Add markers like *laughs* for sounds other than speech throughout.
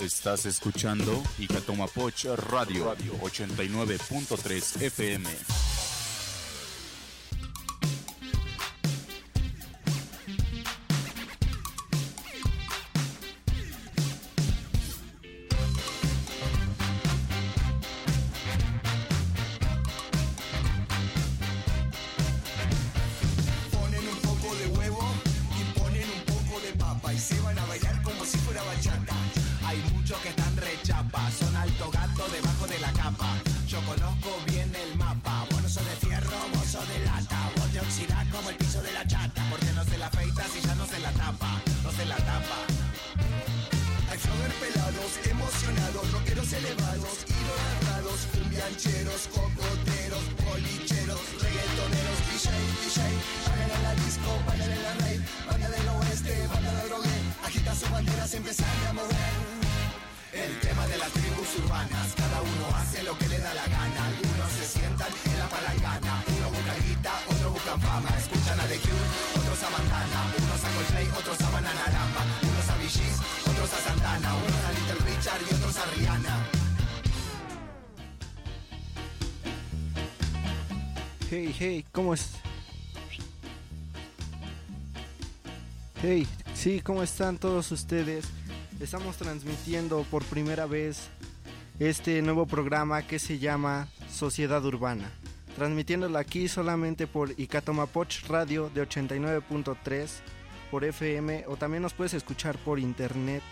estás escuchando Icatomapoch Radio 89.3 FM. Hey, ¿cómo es? Hey, sí, ¿cómo están todos ustedes? Estamos transmitiendo por primera vez este nuevo programa que se llama Sociedad Urbana. Transmitiéndolo aquí solamente por Icatomapoch Radio de 89.3 por FM o también nos puedes escuchar por internet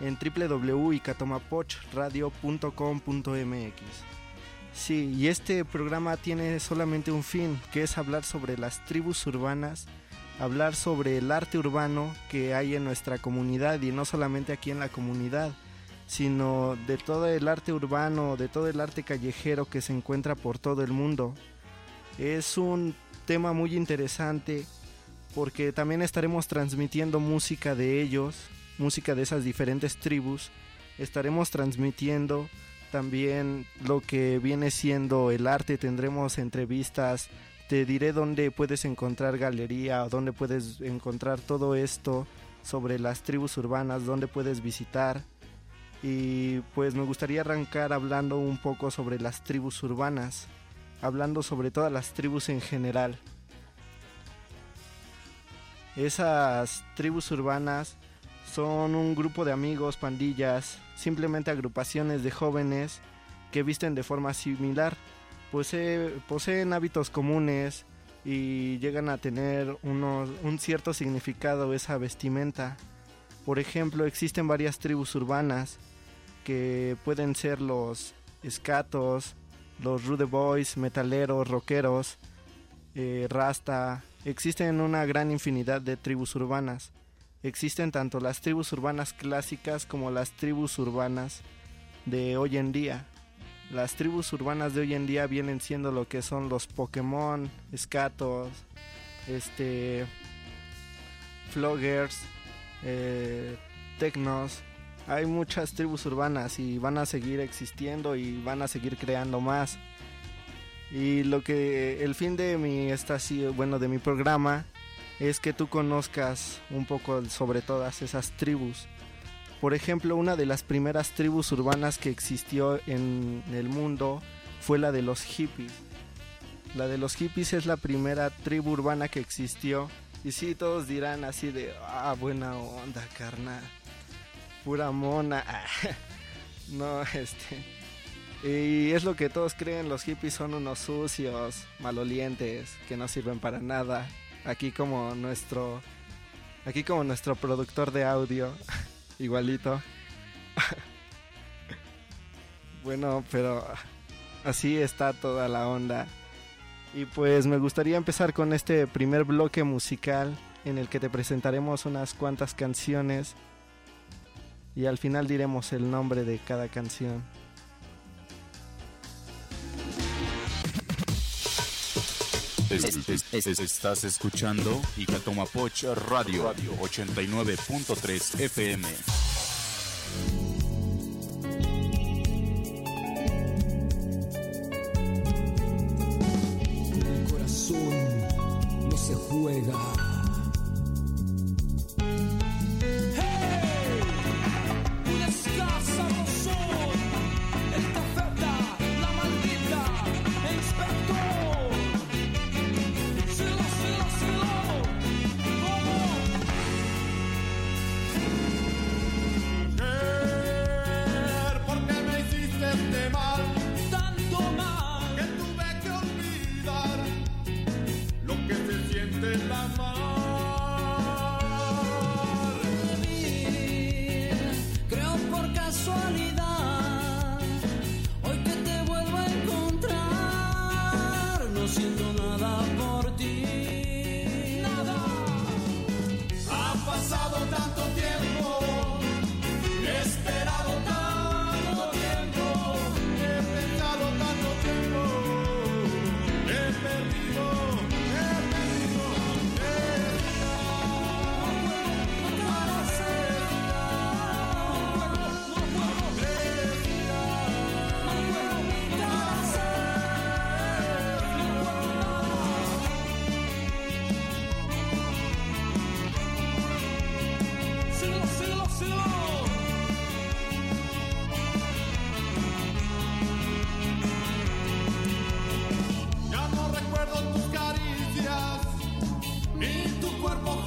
en www.icatomapochradio.com.mx. Sí, y este programa tiene solamente un fin, que es hablar sobre las tribus urbanas, hablar sobre el arte urbano que hay en nuestra comunidad y no solamente aquí en la comunidad, sino de todo el arte urbano, de todo el arte callejero que se encuentra por todo el mundo. Es un tema muy interesante porque también estaremos transmitiendo música de ellos, música de esas diferentes tribus, estaremos transmitiendo también lo que viene siendo el arte, tendremos entrevistas, te diré dónde puedes encontrar galería, dónde puedes encontrar todo esto sobre las tribus urbanas, dónde puedes visitar. Y pues me gustaría arrancar hablando un poco sobre las tribus urbanas, hablando sobre todas las tribus en general. Esas tribus urbanas son un grupo de amigos, pandillas, simplemente agrupaciones de jóvenes que visten de forma similar, poseen hábitos comunes y llegan a tener un cierto significado esa vestimenta. Por ejemplo, existen varias tribus urbanas que pueden ser los escatos, los rude boys, metaleros, rockeros, eh, rasta. Existen una gran infinidad de tribus urbanas. Existen tanto las tribus urbanas clásicas como las tribus urbanas de hoy en día. Las tribus urbanas de hoy en día vienen siendo lo que son los Pokémon, Scatos, este, Floggers, eh, Tecnos. Hay muchas tribus urbanas y van a seguir existiendo y van a seguir creando más. Y lo que el fin de mi estación, bueno, de mi programa es que tú conozcas un poco sobre todas esas tribus. Por ejemplo, una de las primeras tribus urbanas que existió en el mundo fue la de los hippies. La de los hippies es la primera tribu urbana que existió. Y sí, todos dirán así de, ah, buena onda, carnal. Pura mona. *laughs* no, este. Y es lo que todos creen, los hippies son unos sucios, malolientes, que no sirven para nada aquí como nuestro aquí como nuestro productor de audio *laughs* igualito. *laughs* Bueno pero así está toda la onda. Y pues me gustaría empezar con este primer bloque musical en el que te presentaremos unas cuantas canciones y al final diremos el nombre de cada canción estás escuchando Icatomapoch Radio 89.3 FM. cuerpo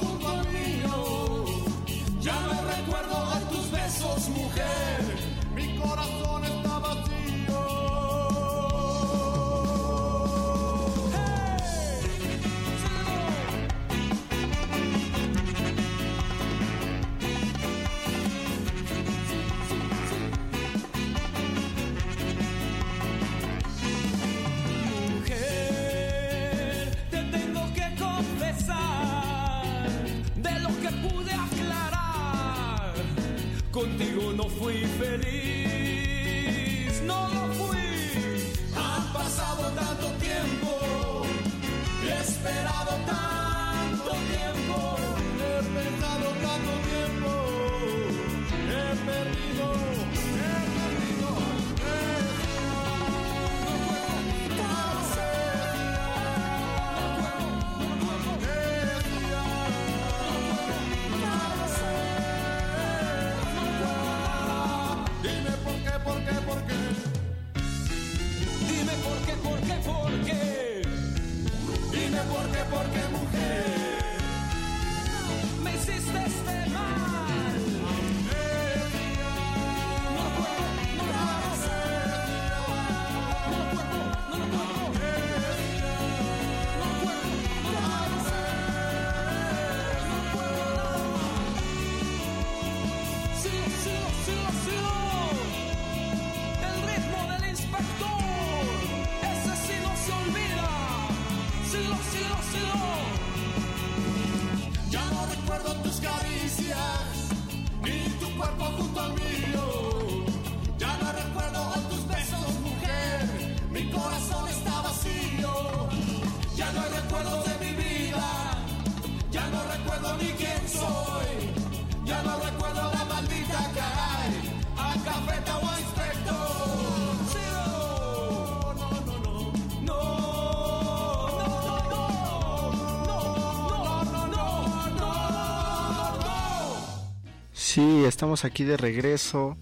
Sí, estamos aquí de regreso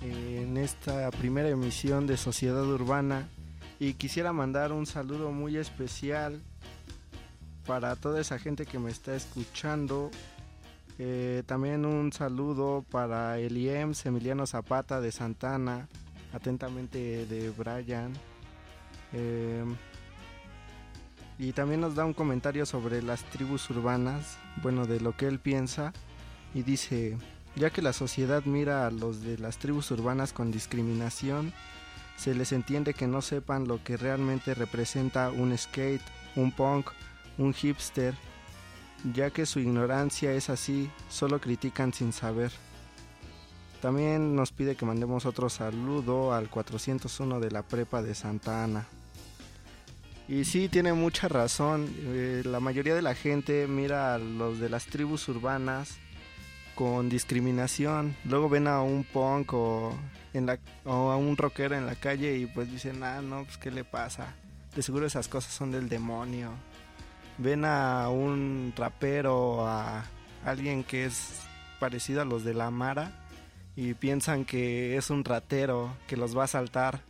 en esta primera emisión de Sociedad Urbana y quisiera mandar un saludo muy especial para toda esa gente que me está escuchando. Eh, también un saludo para el IEMS Emiliano Zapata de Santana, atentamente de Brian. Eh, y también nos da un comentario sobre las tribus urbanas, bueno, de lo que él piensa. Y dice, ya que la sociedad mira a los de las tribus urbanas con discriminación, se les entiende que no sepan lo que realmente representa un skate, un punk, un hipster, ya que su ignorancia es así, solo critican sin saber. También nos pide que mandemos otro saludo al 401 de la prepa de Santa Ana. Y sí, tiene mucha razón, eh, la mayoría de la gente mira a los de las tribus urbanas con discriminación. Luego ven a un punk o, a un rockero en la calle y pues dicen, ah, no, pues qué le pasa. De seguro esas cosas son del demonio. Ven a un rapero o a alguien que es parecido a los de la Mara y piensan que es un ratero que los va a saltar.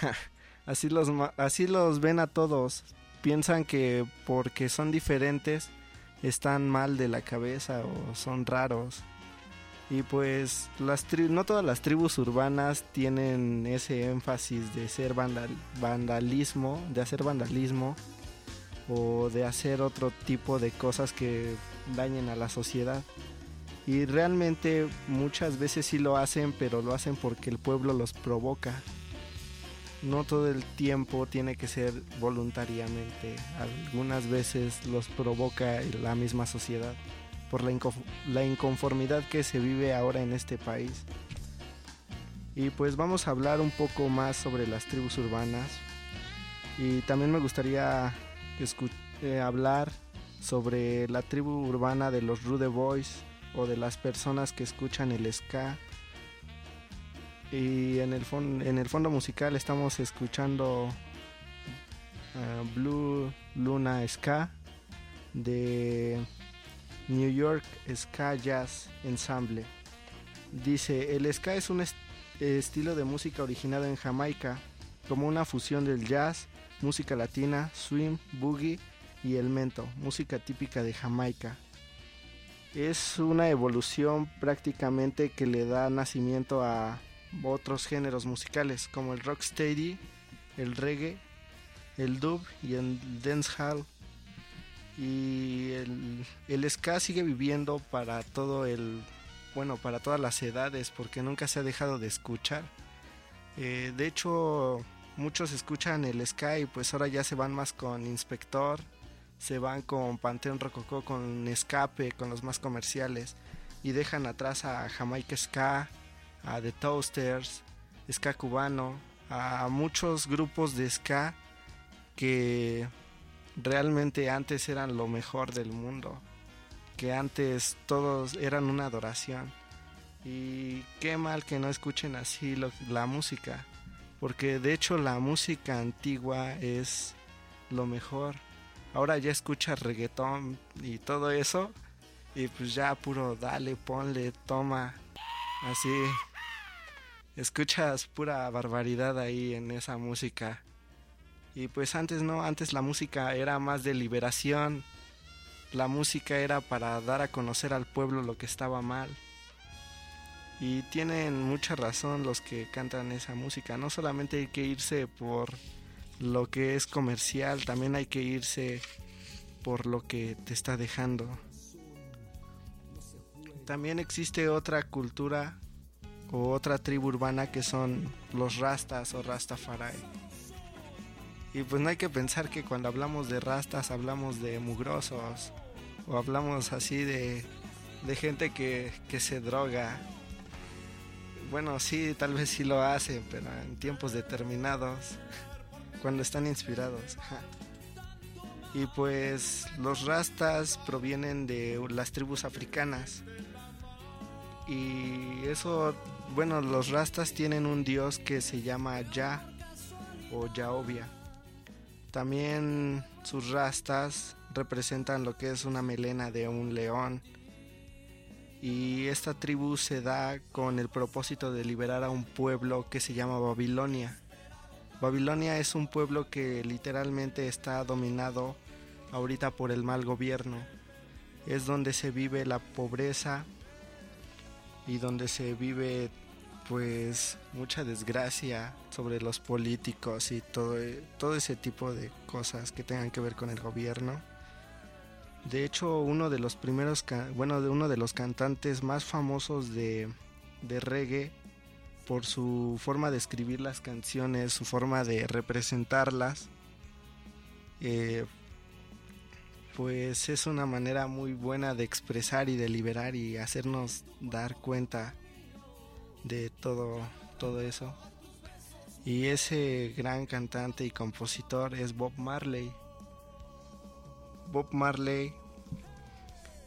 *laughs* así, los, así los ven a todos. Piensan que porque son diferentes están mal de la cabeza o son raros. Y pues las no todas las tribus urbanas tienen ese énfasis de ser vandalismo, de hacer vandalismo o de hacer otro tipo de cosas que dañen a la sociedad. Y realmente muchas veces sí lo hacen, pero lo hacen porque el pueblo los provoca. No todo el tiempo tiene que ser voluntariamente. Algunas veces los provoca la misma sociedad por la, inconformidad que se vive ahora en este país. Y pues vamos a hablar un poco más sobre las tribus urbanas. Y también me gustaría eh, hablar sobre la tribu urbana de los Rude Boys o de las personas que escuchan el ska. Y en el, en el fondo musical estamos escuchando eh, Blue Luna Ska de New York Ska Jazz Ensemble. Dice, el ska es un estilo de música originado en Jamaica, como una fusión del jazz, música latina, swing, boogie y el mento, música típica de Jamaica. Es una evolución prácticamente que le da nacimiento a otros géneros musicales como el rocksteady, el reggae, el dub y el dancehall. Y el, el ska sigue viviendo para todo el bueno para todas las edades porque nunca se ha dejado de escuchar. Eh, de hecho muchos escuchan el ska y pues ahora ya se van más con inspector se van con Panteón Rococó con escape con los más comerciales y dejan atrás a Jamaica Ska a The Toasters ska cubano a muchos grupos de ska que realmente antes eran lo mejor del mundo, que antes todos eran una adoración. Y qué mal que no escuchen así la música, porque de hecho la música antigua es lo mejor. Ahora ya escuchas reggaetón y todo eso, y pues ya puro dale, ponle, toma, así. Escuchas pura barbaridad ahí en esa música. Y pues antes no, antes la música era más de liberación. La música era para dar a conocer al pueblo lo que estaba mal. Y tienen mucha razón los que cantan esa música. No solamente hay que irse por lo que es comercial, también hay que irse por lo que te está dejando. También existe otra cultura o otra tribu urbana que son los rastas o rastafari y pues no hay que pensar que cuando hablamos de rastas hablamos de mugrosos o hablamos así de, gente que, se droga. Bueno, sí, tal vez sí lo hacen, pero en tiempos determinados, *laughs* cuando están inspirados. Y pues los rastas provienen de las tribus africanas. Y eso, bueno, los rastas tienen un dios que se llama Ya o Yaobia también sus rastas representan lo que es una melena de un león. Y esta tribu se da con el propósito de liberar a un pueblo que se llama Babilonia. Babilonia es un pueblo que literalmente está dominado ahorita por el mal gobierno. Es donde se vive la pobreza y donde se vive pues mucha desgracia sobre los políticos y todo, todo ese tipo de cosas que tengan que ver con el gobierno. De hecho, uno de los primeros, bueno, de uno de los cantantes más famosos de, de reggae por su forma de escribir las canciones, su forma de representarlas, eh, pues es una manera muy buena de expresar y de liberar y hacernos dar cuenta de todo, todo eso. Y ese gran cantante y compositor es Bob Marley. Bob Marley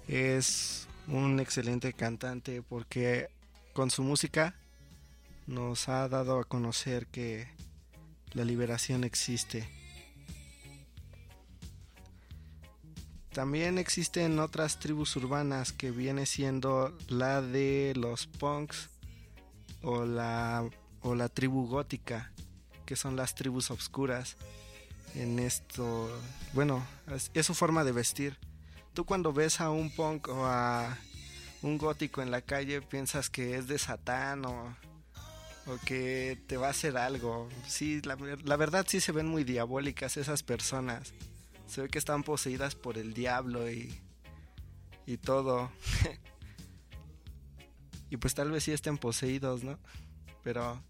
es un excelente cantante porque con su música nos ha dado a conocer que la liberación existe. También existen otras tribus urbanas que viene siendo la de los punks o la, o la tribu gótica, que son las tribus obscuras. En esto, bueno, es, su forma de vestir. Tú cuando ves a un punk o a un gótico en la calle piensas que es de Satán o, o que te va a hacer algo. Sí, la, la verdad sí se ven muy diabólicas esas personas. Se ve que están poseídas por el diablo y, y todo. *laughs* y pues tal vez sí estén poseídos, ¿no? Pero,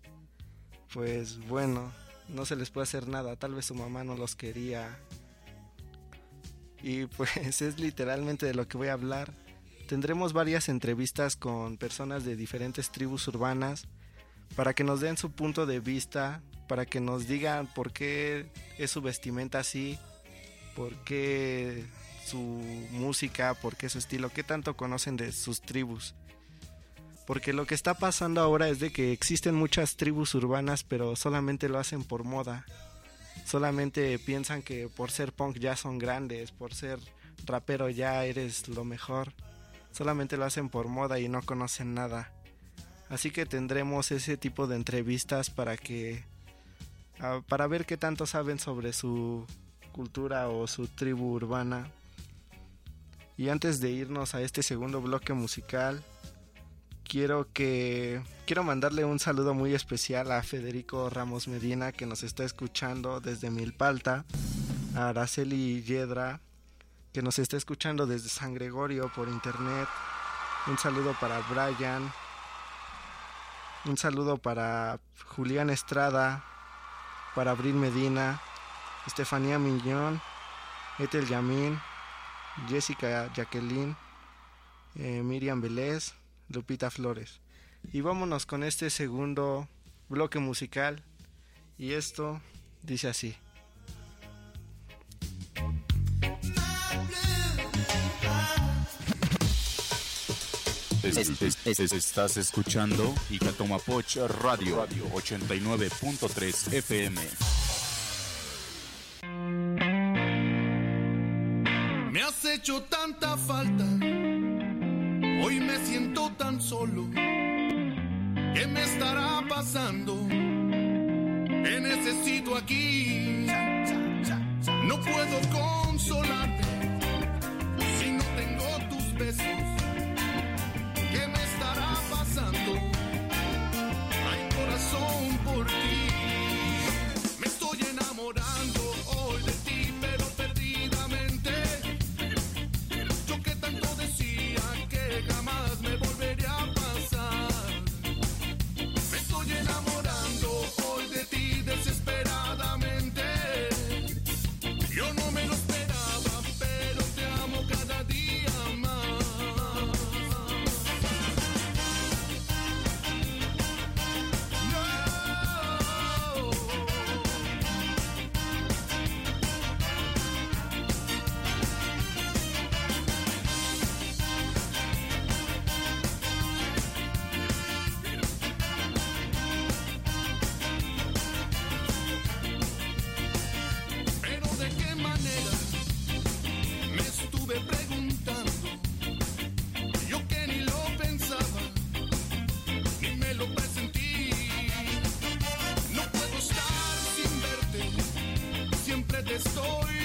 pues bueno, no se les puede hacer nada. Tal vez su mamá no los quería. Y pues *laughs* es literalmente de lo que voy a hablar. Tendremos varias entrevistas con personas de diferentes tribus urbanas para que nos den su punto de vista, para que nos digan por qué es su vestimenta así, por qué su música, por qué su estilo, qué tanto conocen de sus tribus. Porque lo que está pasando ahora es de que existen muchas tribus urbanas, pero solamente lo hacen por moda. Solamente piensan que por ser punk ya son grandes, por ser rapero ya eres lo mejor. Solamente lo hacen por moda y no conocen nada. Así que tendremos ese tipo de entrevistas para que ah, para ver qué tanto saben sobre su cultura o su tribu urbana. Y antes de irnos a este segundo bloque musical, quiero que quiero mandarle un saludo muy especial a Federico Ramos Medina que nos está escuchando desde Milpalta, a Araceli Yedra que nos está escuchando desde San Gregorio por internet. Un saludo para Brian. Un saludo para Julián Estrada, para Abril Medina, Estefanía Millón, Ethel Yamin, Jessica Jacqueline, eh, Miriam Vélez, Lupita Flores. Y vámonos con este segundo bloque musical. Y esto dice así. Estás escuchando Icatomapoch Radio 89.3 FM. Hecho tanta falta, hoy me siento tan solo. Estoy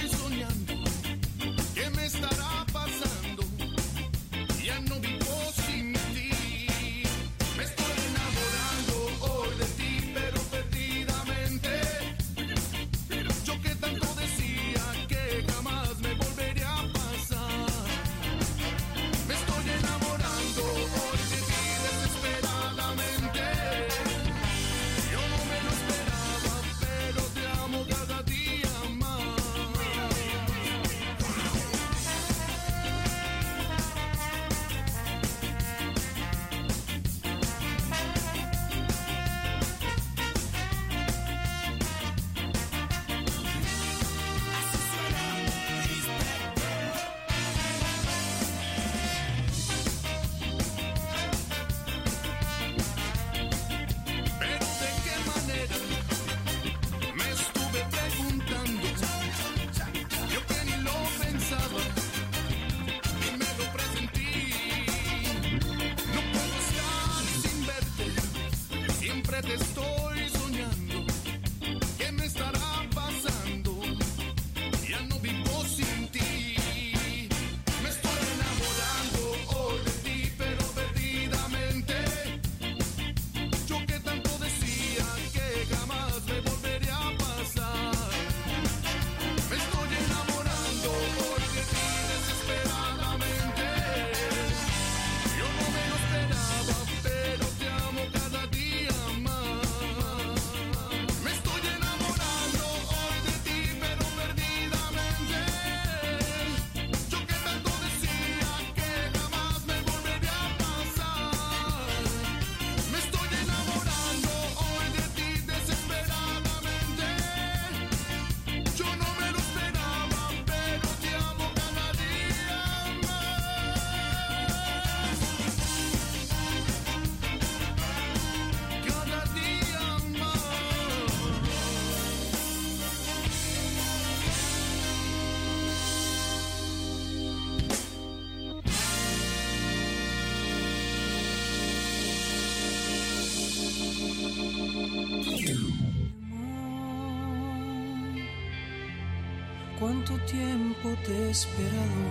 cuánto tiempo te he esperado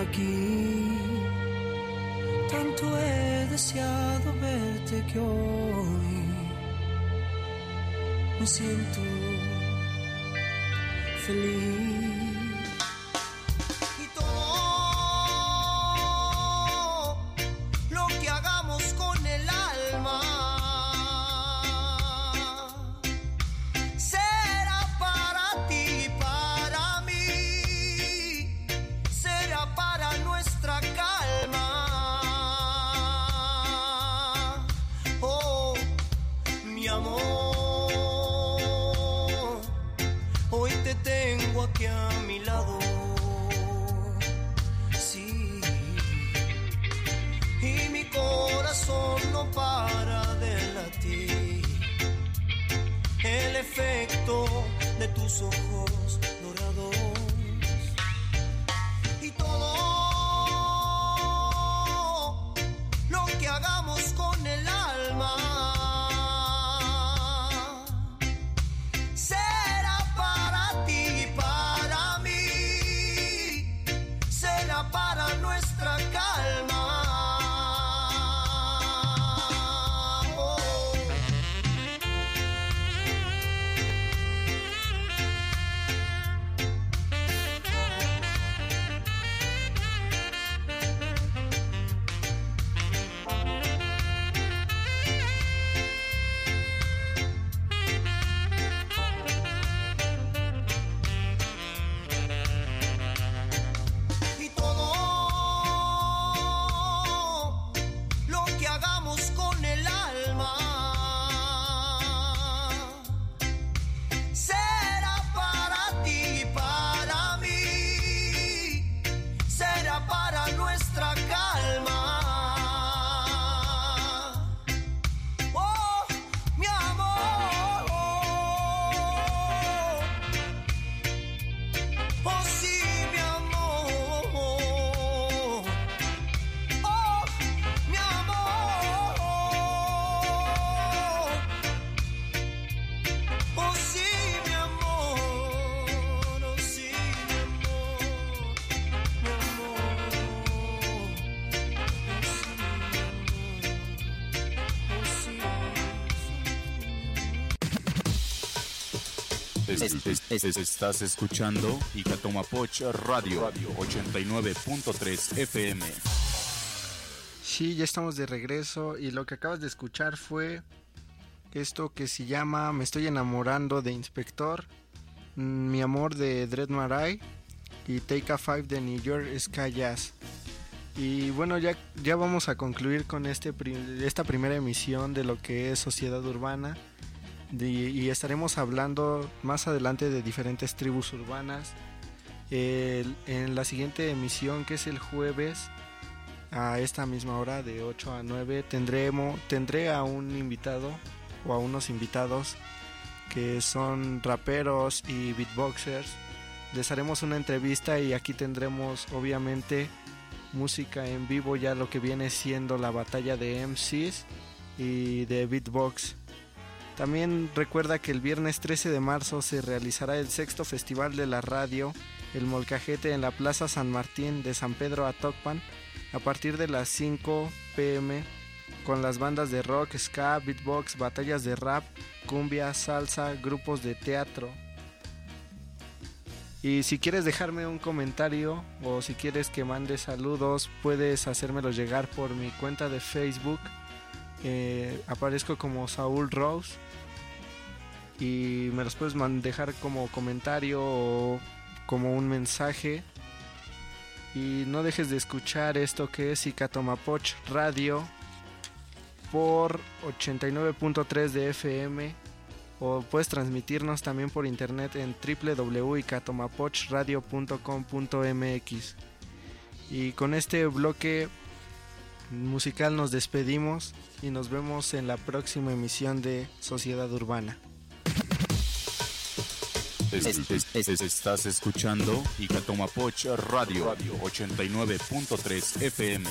aquí. Tanto he deseado verte que hoy me siento feliz. Te tengo aquí a mi lado. Sí, y mi corazón no para de latir. El efecto de tus ojos dorados y todo lo que hagamos con el alma Es- es- es- estás escuchando Icatomapoch Radio 89.3 FM. Sí, ya estamos de regreso y lo que acabas de escuchar fue esto que se llama Me estoy enamorando de Inspector, mm, Mi amor de Dread Marai y Take a Five de New York Sky Jazz. Y bueno, ya, ya vamos a concluir con este, esta primera emisión de lo que es Sociedad Urbana y estaremos hablando más adelante de diferentes tribus urbanas. El- en la siguiente emisión, que es el jueves, a esta misma hora de 8 a 9 tendremos tendré a un invitado o a unos invitados que son raperos y beatboxers les haremos una entrevista y aquí tendremos obviamente música en vivo ya lo que viene siendo la batalla de MCs y de beatbox también recuerda que el viernes 13 de marzo se realizará el sexto festival de la radio el molcajete en la plaza San Martín de San Pedro Atocpan a partir de las 5 pm con las bandas de rock, ska, beatbox, batallas de rap, cumbia, salsa, grupos de teatro. Y si quieres dejarme un comentario o si quieres que mande saludos, puedes hacérmelo llegar por mi cuenta de Facebook. Eh, aparezco como Saúl Rose y me los puedes dejar como comentario o como un mensaje. Y no dejes de escuchar esto que es Icatomapoch Radio por 89.3 de FM o puedes transmitirnos también por internet en www.icatomapochradio.com.mx y con este bloque musical nos despedimos y nos vemos en la próxima emisión de Sociedad Urbana. Es- es- es- estás escuchando Icatomapoch Radio 89.3 FM.